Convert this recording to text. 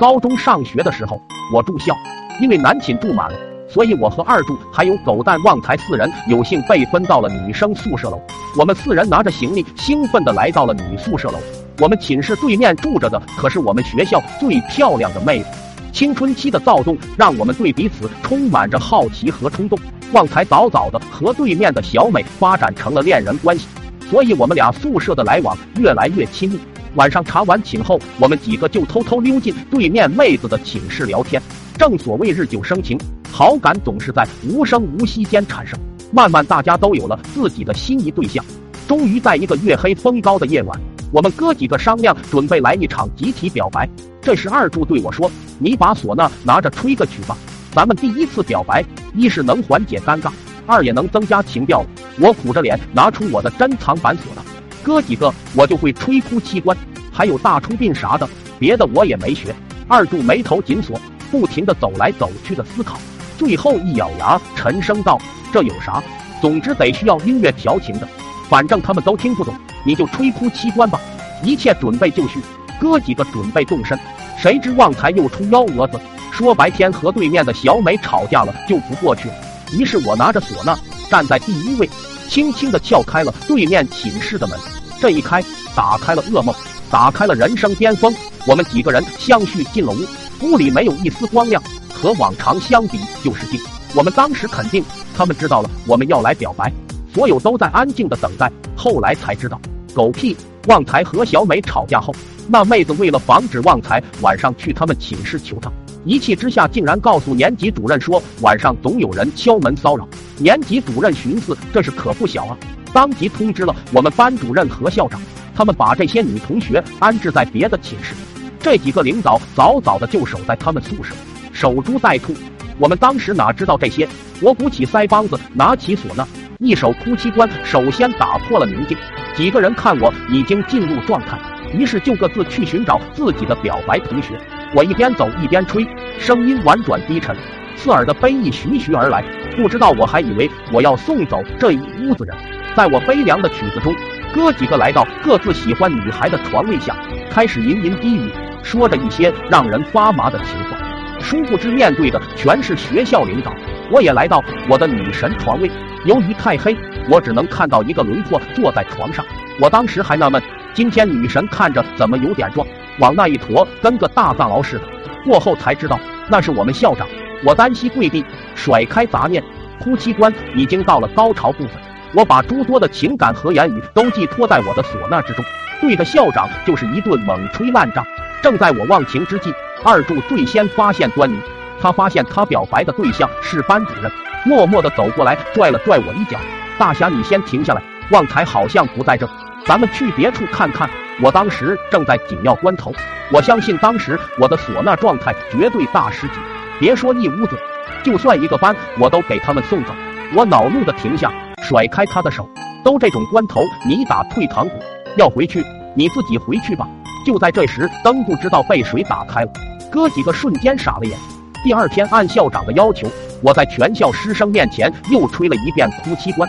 高中上学的时候，我住校，因为男寝住满了，所以我和二柱还有狗蛋旺财四人有幸被分到了女生宿舍楼。我们四人拿着行李，兴奋地来到了女宿舍楼。我们寝室对面住着的可是我们学校最漂亮的妹子。青春期的躁动让我们对彼此充满着好奇和冲动。旺财早早的和对面的小美发展成了恋人关系，所以我们俩宿舍的来往越来越亲密。晚上查完寝后，我们几个就偷偷溜进对面妹子的寝室聊天。正所谓日久生情，好感总是在无声无息间产生。慢慢，大家都有了自己的心仪对象。终于，在一个月黑风高的夜晚，我们哥几个商量准备来一场集体表白。这时，二柱对我说：“你把唢呐拿着吹个曲吧，咱们第一次表白，一是能缓解尴尬，二也能增加情调。”我苦着脸拿出我的珍藏版唢呐。哥几个，我就会吹哭七关，还有大出殡啥的，别的我也没学。二柱眉头紧锁，不停的走来走去的思考，最后一咬牙，沉声道：“这有啥？总之得需要音乐调情的，反正他们都听不懂，你就吹哭七关吧。”一切准备就绪，哥几个准备动身，谁知旺财又出幺蛾子，说白天和对面的小美吵架了，就不过去了。于是我拿着唢呐，站在第一位。轻轻地撬开了对面寝室的门，这一开，打开了噩梦，打开了人生巅峰。我们几个人相续进了屋，屋里没有一丝光亮，和往常相比就是静。我们当时肯定他们知道了我们要来表白，所有都在安静的等待。后来才知道，狗屁！旺财和小美吵架后，那妹子为了防止旺财晚上去他们寝室求她。一气之下，竟然告诉年级主任说晚上总有人敲门骚扰。年级主任寻思这事可不小啊，当即通知了我们班主任和校长，他们把这些女同学安置在别的寝室。这几个领导早早的就守在他们宿舍，守株待兔。我们当时哪知道这些？我鼓起腮帮子，拿起唢呐，一首哭泣关，首先打破了宁静。几个人看我已经进入状态，于是就各自去寻找自己的表白同学。我一边走一边吹，声音婉转低沉，刺耳的悲意徐徐而来。不知道我还以为我要送走这一屋子人。在我悲凉的曲子中，哥几个来到各自喜欢女孩的床位下，开始吟吟低语，说着一些让人发麻的情话。殊不知面对的全是学校领导。我也来到我的女神床位，由于太黑，我只能看到一个轮廓坐在床上。我当时还纳闷，今天女神看着怎么有点壮。往那一坨，跟个大藏獒似的。过后才知道，那是我们校长。我单膝跪地，甩开杂念，哭泣关已经到了高潮部分。我把诸多的情感和言语都寄托在我的唢呐之中，对着校长就是一顿猛吹烂仗。正在我忘情之际，二柱最先发现端倪。他发现他表白的对象是班主任，默默地走过来，拽了拽我一脚：“大侠，你先停下来，旺财好像不在这，咱们去别处看看。”我当时正在紧要关头，我相信当时我的唢呐状态绝对大师级，别说一屋子，就算一个班，我都给他们送走。我恼怒的停下，甩开他的手。都这种关头，你打退堂鼓？要回去，你自己回去吧。就在这时，灯不知道被谁打开了，哥几个瞬间傻了眼。第二天，按校长的要求，我在全校师生面前又吹了一遍哭泣关。